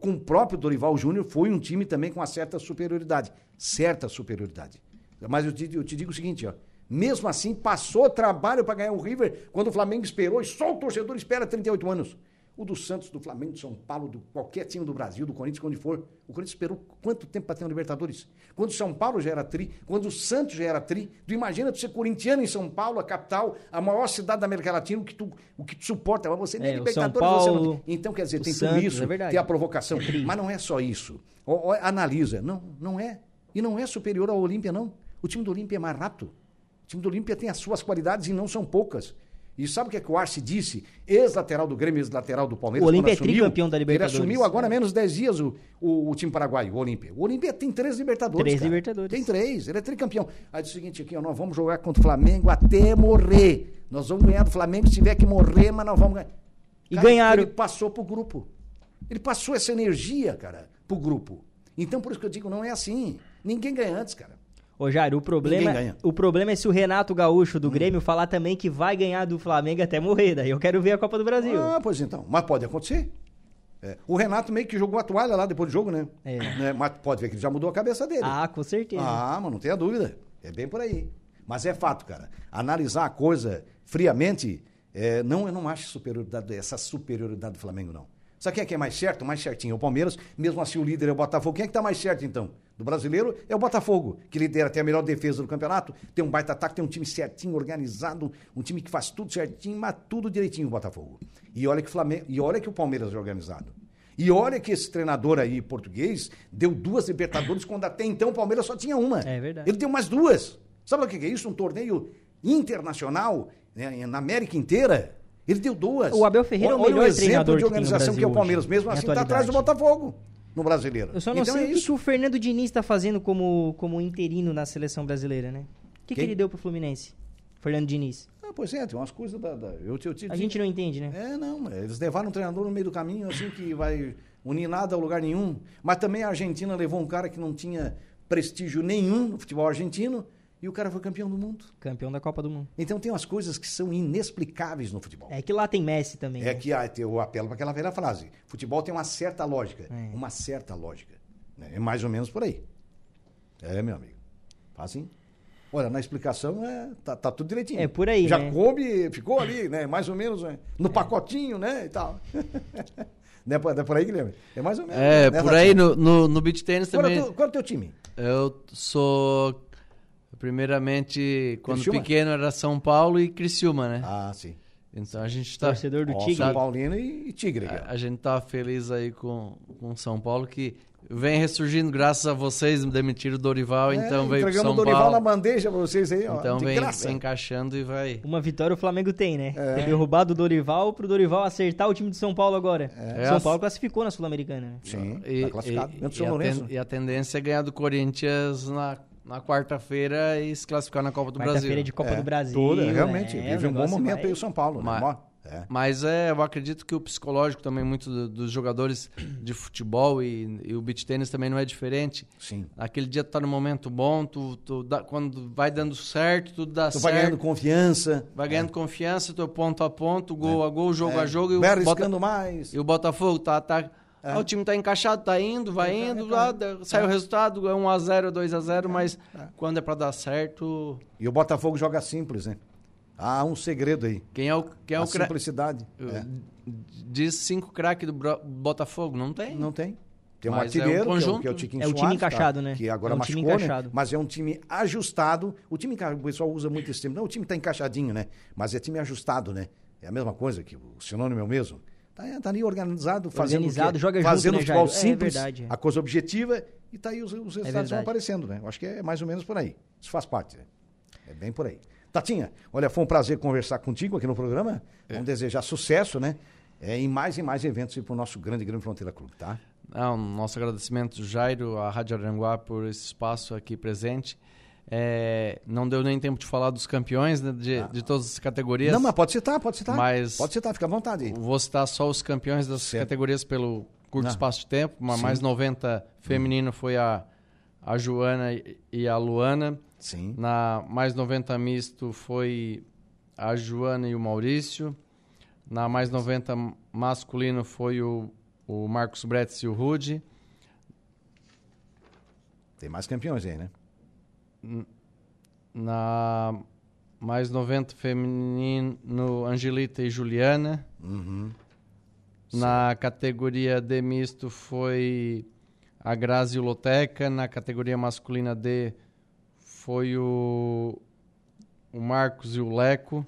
[SPEAKER 2] Com o próprio Dorival Júnior foi um time também com uma certa superioridade. Certa superioridade. Mas eu te, eu te digo o seguinte, ó. Mesmo assim, passou trabalho para ganhar o River quando o Flamengo esperou, e só o torcedor espera 38 anos. O do Santos, do Flamengo, do São Paulo, do qualquer time do Brasil, do Corinthians, onde for. O Corinthians esperou quanto tempo para ter um Libertadores? Quando o São Paulo já era tri, quando o Santos já era tri, tu imagina tu ser corintiano em São Paulo, a capital, a maior cidade da América Latina, o que tu, o que tu suporta, mas você nem
[SPEAKER 4] É, o
[SPEAKER 2] Libertadores
[SPEAKER 4] São
[SPEAKER 2] você
[SPEAKER 4] Paulo,
[SPEAKER 2] não tem. Então, quer dizer,
[SPEAKER 4] o
[SPEAKER 2] tem
[SPEAKER 4] Santos,
[SPEAKER 2] tudo isso,
[SPEAKER 4] é
[SPEAKER 2] tem a provocação.
[SPEAKER 4] É
[SPEAKER 2] mas não é só isso. Ó, ó, analisa. Não, não é. E não é superior ao Olímpia, não. O time do Olímpia é mais rápido. O time do Olímpia tem as suas qualidades e não são poucas. E sabe o que, é que o Arce disse? Ex-lateral do Grêmio, ex-lateral do Palmeiras.
[SPEAKER 4] O Olímpia é tricampeão da Libertadores.
[SPEAKER 2] Ele assumiu agora há menos de 10 dias o, o, o time paraguaio, o Olímpia. O Olímpia tem três Libertadores.
[SPEAKER 4] Três
[SPEAKER 2] cara.
[SPEAKER 4] Libertadores.
[SPEAKER 2] Tem três, ele é tricampeão. Aí diz o seguinte aqui, ó, nós vamos jogar contra o Flamengo até morrer. Nós vamos ganhar do Flamengo se tiver que morrer, mas nós vamos ganhar.
[SPEAKER 4] E ganharam.
[SPEAKER 2] Ele passou pro grupo. Ele passou essa energia, cara, pro grupo. Então, por isso que eu digo, não é assim. Ninguém ganha antes, cara.
[SPEAKER 4] Ô, Jairo, o problema,
[SPEAKER 2] ganha.
[SPEAKER 4] o problema é se o Renato Gaúcho do Grêmio falar também que vai ganhar do Flamengo até morrer. Daí eu quero ver a Copa do Brasil.
[SPEAKER 2] Ah, pois então. Mas pode acontecer. É. O Renato meio que jogou a toalha lá depois do jogo, né?
[SPEAKER 4] É.
[SPEAKER 2] Né? Mas pode ver que ele já mudou a cabeça dele.
[SPEAKER 4] Ah, com certeza.
[SPEAKER 2] Ah, mas não tenha dúvida. É bem por aí. Mas é fato, cara. Analisar a coisa friamente, é, não, eu não acho superioridade, essa superioridade do Flamengo, não. Sabe quem é que é mais certo? Mais certinho. É o Palmeiras, mesmo assim o líder é o Botafogo. Quem é que tá mais certo, então? Do brasileiro é o Botafogo, que lidera, tem a melhor defesa do campeonato, tem um baita ataque, tem um time certinho, organizado, um time que faz tudo certinho, mas tudo direitinho o Botafogo. E olha que o Flamengo, e olha que o Palmeiras é organizado. E olha que esse treinador aí português deu duas Libertadores quando até então o Palmeiras só tinha uma.
[SPEAKER 4] É verdade.
[SPEAKER 2] Ele deu mais duas. Sabe o que é isso? Um torneio internacional né, na América inteira. Ele deu duas.
[SPEAKER 4] O Abel Ferreira é o melhor
[SPEAKER 2] exemplo
[SPEAKER 4] treinador
[SPEAKER 2] de
[SPEAKER 4] que
[SPEAKER 2] organização que é o Palmeiras.
[SPEAKER 4] hoje,
[SPEAKER 2] Mesmo assim, está atrás do. Botafogo no brasileiro.
[SPEAKER 4] Eu só não
[SPEAKER 2] então
[SPEAKER 4] sei
[SPEAKER 2] é
[SPEAKER 4] o que,
[SPEAKER 2] isso.
[SPEAKER 4] que o Fernando Diniz está fazendo como, como interino na seleção brasileira, né? O que, que ele deu pro Fluminense? Fernando Diniz.
[SPEAKER 2] Ah, pois é, tem umas coisas da. da- eu, eu te
[SPEAKER 4] A gente não entende, né?
[SPEAKER 2] É, não, eles levaram um treinador no meio do caminho, assim, que vai unir nada a lugar nenhum. Mas também a Argentina levou um cara que não tinha prestígio nenhum no futebol argentino e o cara foi campeão do mundo.
[SPEAKER 4] Campeão da Copa do Mundo.
[SPEAKER 2] Então tem umas coisas que são inexplicáveis no futebol.
[SPEAKER 4] É que lá tem Messi também.
[SPEAKER 2] É
[SPEAKER 4] né?
[SPEAKER 2] que ah, eu apelo para aquela velha frase. Futebol tem uma certa lógica.
[SPEAKER 4] É.
[SPEAKER 2] Uma certa lógica. né? É mais ou menos por aí. É, meu amigo. Faz assim. Olha, na explicação é, tá, tá tudo direitinho.
[SPEAKER 4] É por aí,
[SPEAKER 2] Já
[SPEAKER 4] né?
[SPEAKER 2] coube, ficou ali, né? Mais ou menos né? no pacotinho, né? E tal. *laughs* não, é por, é por aí, Guilherme? É mais ou menos.
[SPEAKER 3] É,
[SPEAKER 2] né,
[SPEAKER 3] por aí no, no, no beach tennis
[SPEAKER 2] Qual é, o
[SPEAKER 3] também.
[SPEAKER 2] teu, qual é o teu time?
[SPEAKER 3] Eu sou. Primeiramente, quando
[SPEAKER 2] Criciúma?
[SPEAKER 3] pequeno era São Paulo e Criciúma, né?
[SPEAKER 2] Ah, sim.
[SPEAKER 3] Então a gente tá.
[SPEAKER 4] Torcedor do
[SPEAKER 2] Ó,
[SPEAKER 4] Tigre.
[SPEAKER 2] São Paulino e, Tigre.
[SPEAKER 3] A, a gente tá feliz aí com, com São Paulo, que vem ressurgindo graças a vocês, demitiram o Dorival,
[SPEAKER 2] É,
[SPEAKER 3] então veio pro
[SPEAKER 2] entregamos
[SPEAKER 3] São
[SPEAKER 2] o Dorival
[SPEAKER 3] Paulo.
[SPEAKER 2] na bandeja pra vocês aí, ó.
[SPEAKER 3] Então
[SPEAKER 2] de
[SPEAKER 3] vem,
[SPEAKER 2] graça.
[SPEAKER 3] vem encaixando e vai.
[SPEAKER 4] Uma vitória o Flamengo tem, né?
[SPEAKER 2] É.
[SPEAKER 4] Ter derrubado o Dorival pro Dorival acertar o time de São Paulo agora.
[SPEAKER 3] É.
[SPEAKER 4] São Paulo classificou na Sul-Americana, né?
[SPEAKER 2] Sim,
[SPEAKER 3] E,
[SPEAKER 2] tá classificado.
[SPEAKER 3] e-
[SPEAKER 2] Dentro do
[SPEAKER 3] e
[SPEAKER 2] São
[SPEAKER 3] a ten- e a tendência é ganhar do Corinthians na, na quarta-feira e se classificar na Copa do Brasil.
[SPEAKER 4] Quarta-feira de Copa
[SPEAKER 2] É,
[SPEAKER 4] do Brasil.
[SPEAKER 2] Toda, realmente.
[SPEAKER 4] é,
[SPEAKER 2] vive um bom momento
[SPEAKER 4] vai-
[SPEAKER 2] aí o São Paulo, né?
[SPEAKER 3] Mas-
[SPEAKER 2] Ó, é.
[SPEAKER 3] Mas é, eu acredito que o psicológico também, muito do- dos jogadores de futebol e, e o beach tênis também não é diferente.
[SPEAKER 2] Sim.
[SPEAKER 3] Aquele dia tu tá no momento bom, tu, tu dá- quando vai dando certo, tudo dá
[SPEAKER 2] Tu
[SPEAKER 3] certo.
[SPEAKER 2] vai ganhando confiança.
[SPEAKER 3] vai ganhando confiança, tu é ponto a ponto, gol a gol, jogo
[SPEAKER 2] é,
[SPEAKER 3] a jogo. E o,
[SPEAKER 2] vai
[SPEAKER 3] Bota-
[SPEAKER 2] arriscando mais.
[SPEAKER 3] e o Botafogo tá. tá
[SPEAKER 2] É.
[SPEAKER 3] ah, o time tá encaixado, tá indo, vai
[SPEAKER 2] É,
[SPEAKER 3] indo,
[SPEAKER 2] tá,
[SPEAKER 3] lá, sai o resultado, é 1x0, 2x0, mas
[SPEAKER 2] é.
[SPEAKER 3] quando é pra dar certo.
[SPEAKER 2] E o Botafogo joga simples, né? Há um segredo aí.
[SPEAKER 3] Quem é o, quem é
[SPEAKER 2] a
[SPEAKER 3] o cra...
[SPEAKER 2] simplicidade. É.
[SPEAKER 3] Diz cinco craques do Botafogo, não tem?
[SPEAKER 2] Não tem. Tem um
[SPEAKER 3] Mas é um
[SPEAKER 2] artilheiro, que, é o,
[SPEAKER 3] conjunto.
[SPEAKER 2] que é o Tiquinho
[SPEAKER 4] É o time
[SPEAKER 2] Soares,
[SPEAKER 4] encaixado,
[SPEAKER 2] tá?
[SPEAKER 4] né?
[SPEAKER 2] Que agora
[SPEAKER 4] É um time
[SPEAKER 2] machucou, né?
[SPEAKER 4] encaixado.
[SPEAKER 2] Mas é um time ajustado. O time, o pessoal usa muito esse termo. Não, o time tá encaixadinho, né? Mas é time ajustado, né? É a mesma coisa, que o sinônimo é o mesmo. Tá, tá ali organizado, fazendo,
[SPEAKER 4] Organizado, joga junto,
[SPEAKER 2] fazendo
[SPEAKER 4] né,
[SPEAKER 2] futebol?
[SPEAKER 4] É
[SPEAKER 2] simples,
[SPEAKER 4] verdade, é.
[SPEAKER 2] a coisa objetiva, e tá aí os, os resultados vão aparecendo, né? Eu acho que é mais ou menos por aí. Isso faz parte, né? É bem por aí. Tatinha, olha, foi um prazer conversar contigo aqui no programa. Vamos desejar sucesso, né? É, em mais e mais eventos para o nosso grande Grande Fronteira Clube, tá?
[SPEAKER 3] Não, nosso agradecimento, Jairo, à Rádio Aranguá, por esse espaço aqui presente. É, não deu nem tempo de falar dos campeões né, de, de todas as categorias.
[SPEAKER 2] Não, mas pode citar, pode citar.
[SPEAKER 3] Mas-
[SPEAKER 2] Pode citar, fica à vontade. aí.
[SPEAKER 3] Vou citar só os campeões das
[SPEAKER 2] Certo.
[SPEAKER 3] categorias pelo curto
[SPEAKER 2] Não.
[SPEAKER 3] espaço de tempo. Uma
[SPEAKER 2] Sim.
[SPEAKER 3] mais 90 feminino foi a, a Joana e- e a Luana.
[SPEAKER 2] Sim.
[SPEAKER 3] Na mais 90 misto foi a Joana e o Maurício. Na mais 90 masculino foi o, o Marcos Bretz e o Rude.
[SPEAKER 2] Tem mais campeões aí, né?
[SPEAKER 3] Na mais 90 feminino, Angelita e Juliana.
[SPEAKER 2] Uhum.
[SPEAKER 3] Na categoria D misto foi a Grazi e o Loteca. Na categoria masculina D foi o, o Marcos e o Leco.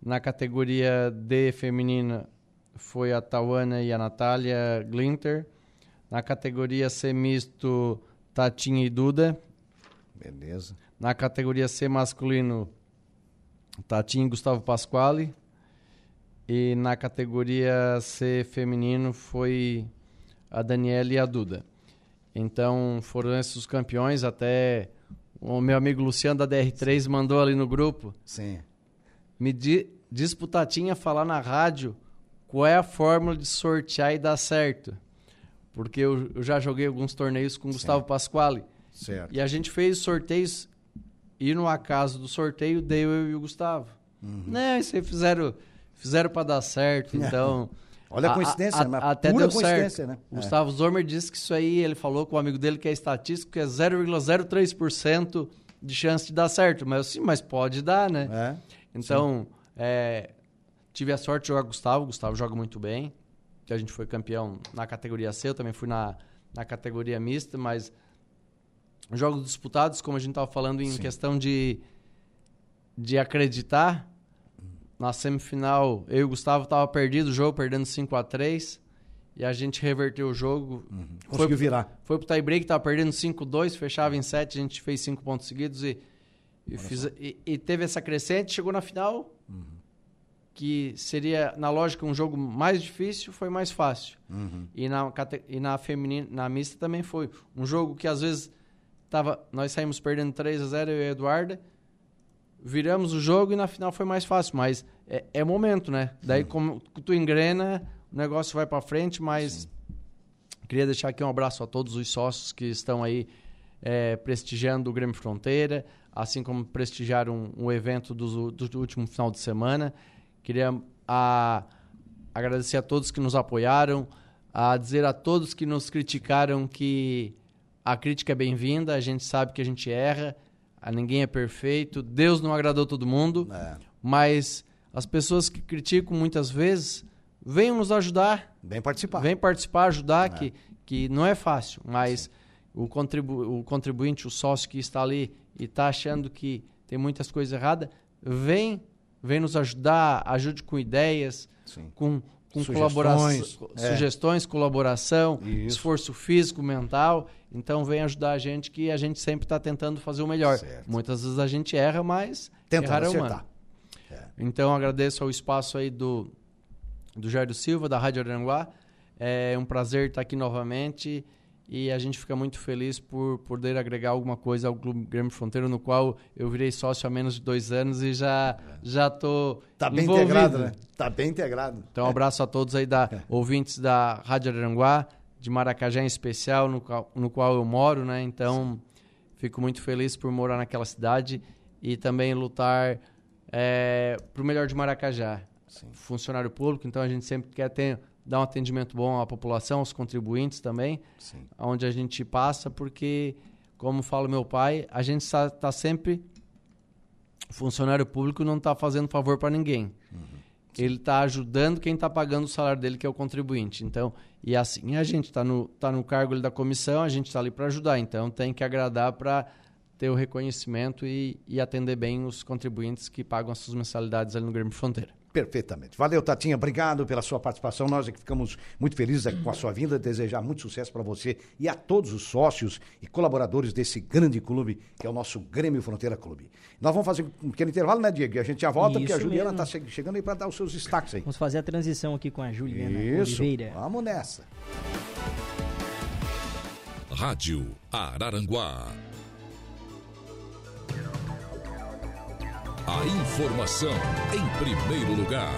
[SPEAKER 3] Na categoria D feminina foi a Tawana e a Natália Glinter. Na categoria C misto, Tatinha e Duda.
[SPEAKER 2] Beleza.
[SPEAKER 3] Na categoria C masculino, Tatinho e Gustavo Pasquale. E na categoria C feminino foi a Daniela e a Duda. Então foram esses os campeões. Até o meu amigo Luciano da DR3 mandou ali no grupo.
[SPEAKER 2] Sim.
[SPEAKER 3] Me di, diz pro Tatinha falar na rádio qual é a fórmula de sortear e dar certo. Porque eu, eu já joguei alguns torneios com o Gustavo Pasquale.
[SPEAKER 2] Certo.
[SPEAKER 3] E a gente fez sorteios e no acaso do sorteio deu eu e o Gustavo.
[SPEAKER 2] Uhum.
[SPEAKER 3] Isso aí fizeram, fizeram para dar certo, *laughs* então...
[SPEAKER 2] Olha a coincidência, mas
[SPEAKER 3] até
[SPEAKER 2] pura
[SPEAKER 3] deu
[SPEAKER 2] coincidência,
[SPEAKER 3] certo.
[SPEAKER 2] né?
[SPEAKER 3] O
[SPEAKER 2] É.
[SPEAKER 3] Gustavo Zomer disse que isso aí, ele falou com o amigo dele que é estatístico, que é 0,03% de chance de dar certo. Mas sim, mas pode dar, né?
[SPEAKER 2] É.
[SPEAKER 3] Então, é, tive a sorte de jogar com o Gustavo. O Gustavo joga muito bem. Que a gente foi campeão na categoria C. Eu também fui na, na categoria mista, mas jogos disputados, como a gente estava falando em
[SPEAKER 2] Sim.
[SPEAKER 3] questão de, de acreditar. Na semifinal, eu e o Gustavo tava perdido o jogo, perdendo 5 a 3 E a gente reverteu o jogo. Foi,
[SPEAKER 2] Conseguiu virar.
[SPEAKER 3] foi pro tie break, tava perdendo 5-2, fechava em 7, a gente fez 5 pontos seguidos e, e, fiz- e- e teve essa crescente, chegou na final, que seria, na lógica, um jogo mais difícil, foi mais fácil.
[SPEAKER 2] Uhum.
[SPEAKER 3] E na, e na feminina, na mista também foi. Um jogo que às vezes tava, nós saímos perdendo 3 a 0 eu e a Eduarda, viramos o jogo e na final foi mais fácil, mas é, é momento, né? Daí como tu engrena, o negócio vai para frente, mas queria deixar aqui um abraço a todos os sócios que estão aí é, prestigiando o Grêmio Fronteira, assim como prestigiaram o evento do, do último final de semana. Queria a, agradecer a todos que nos apoiaram, a dizer a todos que nos criticaram que a crítica é bem-vinda, a gente sabe que a gente erra, a ninguém é perfeito, Deus não agradou todo mundo,
[SPEAKER 2] É.
[SPEAKER 3] mas as pessoas que criticam muitas vezes venham nos ajudar,
[SPEAKER 2] Bem participar.
[SPEAKER 3] vem participar, ajudar, que, que não é fácil, mas o, contribu o contribuinte, o sócio que está ali e está achando que tem muitas coisas erradas, vem, vem nos ajudar, ajude com ideias,
[SPEAKER 2] Sim.
[SPEAKER 3] com com
[SPEAKER 2] Sugestões,
[SPEAKER 3] colaboração,
[SPEAKER 2] é.
[SPEAKER 3] sugestões, colaboração,
[SPEAKER 2] Isso.
[SPEAKER 3] esforço físico, mental. Então vem ajudar a gente que a gente sempre está tentando fazer o melhor.
[SPEAKER 2] Certo.
[SPEAKER 3] Muitas vezes a gente erra, mas
[SPEAKER 2] Tenta
[SPEAKER 3] errar é humano. Então agradeço ao espaço aí do, do Jairo Silva, da Rádio Aranguá. É um prazer estar aqui novamente e a gente fica muito feliz por poder agregar alguma coisa ao Clube Grêmio Fronteiro, no qual eu virei sócio há menos de dois anos e já já tô
[SPEAKER 2] Tá bem
[SPEAKER 3] envolvido.
[SPEAKER 2] integrado, né? Tá bem integrado.
[SPEAKER 3] Então, um abraço a todos aí da ouvintes da Rádio Aranguá, de Maracajá em especial, no qual, no qual eu moro, né? Então, fico muito feliz por morar naquela cidade e também lutar é, para o melhor de Maracajá. Funcionário público, então a gente sempre quer ter, dar um atendimento bom à população, aos contribuintes também,
[SPEAKER 2] Sim.
[SPEAKER 3] onde a gente passa, porque, como fala meu pai, a gente está sempre. O funcionário público não está fazendo favor para ninguém. Ele está ajudando quem está pagando o salário dele, que é o contribuinte. Então, e assim, a gente está no, tá no cargo da comissão, a gente está ali para ajudar. Então, tem que agradar para ter o reconhecimento e, e atender bem os contribuintes que pagam as suas mensalidades ali no Grêmio Fronteira.
[SPEAKER 2] Perfeitamente. Valeu, Tatinha. Obrigado pela sua participação. Nós é que ficamos muito felizes aqui com a sua vinda. Desejar muito sucesso para você e a todos os sócios e colaboradores desse grande clube, que é o nosso Grêmio Fronteira Clube. Nós vamos fazer um pequeno intervalo, né, Diego? E a gente já volta, porque a
[SPEAKER 4] Isso
[SPEAKER 2] Juliana está chegando aí para dar os seus destaques aí.
[SPEAKER 4] Vamos fazer a transição aqui com a Juliana
[SPEAKER 2] Isso.
[SPEAKER 4] Oliveira.
[SPEAKER 2] Vamos nessa.
[SPEAKER 5] Rádio Araranguá. A informação em primeiro lugar.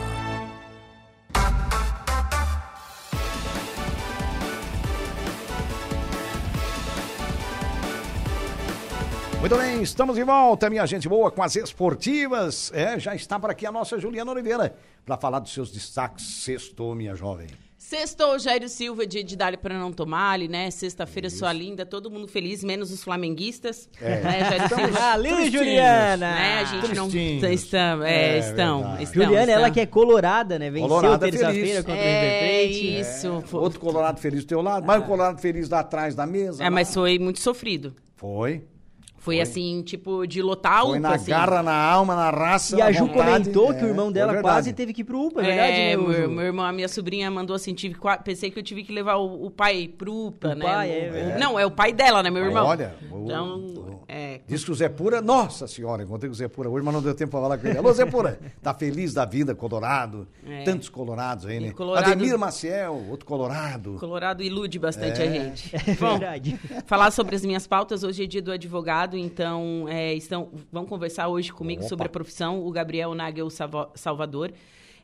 [SPEAKER 2] Muito bem, estamos de volta, minha gente boa, com as esportivas. É, já está por aqui a nossa Juliana Oliveira para falar dos seus destaques. Sextou, minha jovem.
[SPEAKER 6] Sextou, Jairo Silva, dia de Dali para não tomar ali, né? Sexta-feira, sua linda, todo mundo feliz, menos os flamenguistas.
[SPEAKER 2] É.
[SPEAKER 6] Né, Jairo Silva?
[SPEAKER 4] Valeu. Juliana!
[SPEAKER 6] Né, a gente não. Estão, é,
[SPEAKER 2] É
[SPEAKER 6] estão, estão.
[SPEAKER 4] Juliana, ela
[SPEAKER 6] estão.
[SPEAKER 4] que é colorada, né? Venceu
[SPEAKER 2] Colorada
[SPEAKER 4] terça-feira
[SPEAKER 2] feliz.
[SPEAKER 4] contra o
[SPEAKER 6] É
[SPEAKER 4] River
[SPEAKER 6] isso. Foi-
[SPEAKER 2] Outro Colorado feliz do teu lado, mais um Colorado feliz lá atrás da mesa.
[SPEAKER 6] É, mas
[SPEAKER 2] lá.
[SPEAKER 6] foi muito sofrido.
[SPEAKER 2] Foi.
[SPEAKER 6] Foi, assim, tipo, de lotar
[SPEAKER 2] Foi
[SPEAKER 6] UPA,
[SPEAKER 2] na
[SPEAKER 6] assim.
[SPEAKER 2] garra, na alma, na raça.
[SPEAKER 4] E a Ju
[SPEAKER 2] vontade.
[SPEAKER 4] comentou
[SPEAKER 2] É,
[SPEAKER 4] que o irmão
[SPEAKER 2] foi
[SPEAKER 4] dela
[SPEAKER 2] verdade.
[SPEAKER 4] quase teve que ir pro UPA, é verdade,
[SPEAKER 6] é,
[SPEAKER 4] né,
[SPEAKER 6] meu, meu irmão, a minha sobrinha mandou assim, tive, pensei que eu tive que levar o, o pai pro UPA,
[SPEAKER 4] O
[SPEAKER 6] né?
[SPEAKER 4] pai, é
[SPEAKER 6] não, é o pai dela, né, meu irmão?
[SPEAKER 2] Olha, o-
[SPEAKER 6] Então,
[SPEAKER 2] o-
[SPEAKER 6] é,
[SPEAKER 2] Diz que o Zé Pura, nossa senhora, encontrei com o Zé Pura hoje, mas não deu tempo pra falar com ele. Alô, Zé Pura, tá feliz da vida, Colorado.
[SPEAKER 6] É.
[SPEAKER 2] Tantos Colorados aí, né?
[SPEAKER 6] Colorado-
[SPEAKER 2] Ademir Maciel, outro Colorado.
[SPEAKER 6] Colorado ilude bastante
[SPEAKER 2] É.
[SPEAKER 6] a gente.
[SPEAKER 4] É *laughs*
[SPEAKER 6] Bom,
[SPEAKER 4] verdade.
[SPEAKER 6] falar sobre as minhas pautas. Hoje é dia do advogado, então é, estão, vão conversar hoje comigo
[SPEAKER 2] Opa.
[SPEAKER 6] sobre a profissão o Gabriel Nagel Salvador.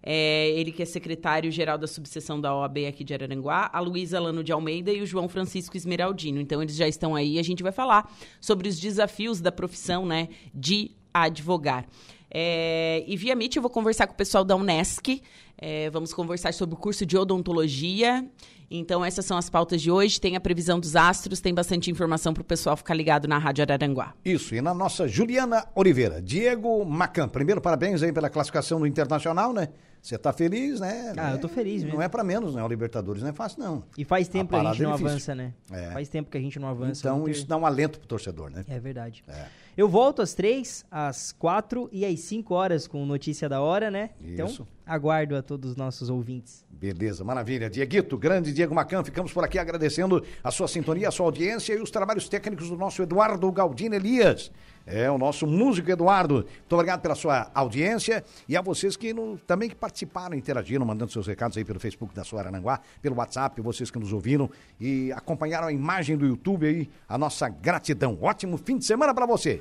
[SPEAKER 6] É, ele que é secretário-geral da subseção da OAB aqui de Araranguá, a Luísa Lano de Almeida e o João Francisco Esmeraldino. Então, eles já estão aí e a gente vai falar sobre os desafios da profissão né, de advogar. É, e via Meet eu vou conversar com o pessoal da Unesc. É, vamos conversar sobre o curso de odontologia. Então, essas são as pautas de hoje. Tem a previsão dos astros, tem bastante informação para o pessoal ficar ligado na Rádio Araranguá.
[SPEAKER 2] Isso, e na nossa Juliana Oliveira. Diego Macan, primeiro parabéns aí pela classificação do Internacional, né? Você tá feliz, né?
[SPEAKER 4] Ah, eu tô feliz mesmo.
[SPEAKER 2] Não é pra menos, né? O Libertadores não é fácil, não.
[SPEAKER 4] E faz tempo que a gente
[SPEAKER 2] é
[SPEAKER 4] não
[SPEAKER 2] difícil.
[SPEAKER 4] avança, né?
[SPEAKER 2] É.
[SPEAKER 4] Faz tempo que a gente não avança.
[SPEAKER 2] Então,
[SPEAKER 4] o Inter-
[SPEAKER 2] isso dá um alento pro torcedor, né?
[SPEAKER 4] É verdade.
[SPEAKER 2] É.
[SPEAKER 4] Eu volto às três, às quatro e às cinco horas com Notícia da Hora, né? Então,
[SPEAKER 2] Isso.
[SPEAKER 4] aguardo a todos os nossos ouvintes.
[SPEAKER 2] Beleza, maravilha. Dieguito, grande Diego Macan, ficamos por aqui agradecendo a sua sintonia, a sua audiência e os trabalhos técnicos do nosso Eduardo Galdino Elias. É, o nosso músico Eduardo. Muito obrigado pela sua audiência e a vocês que no- também que participaram, interagiram, mandando seus recados aí pelo Facebook da sua Arananguá, pelo WhatsApp, vocês que nos ouviram e acompanharam a imagem do YouTube aí, a nossa gratidão. Ótimo fim de semana para você.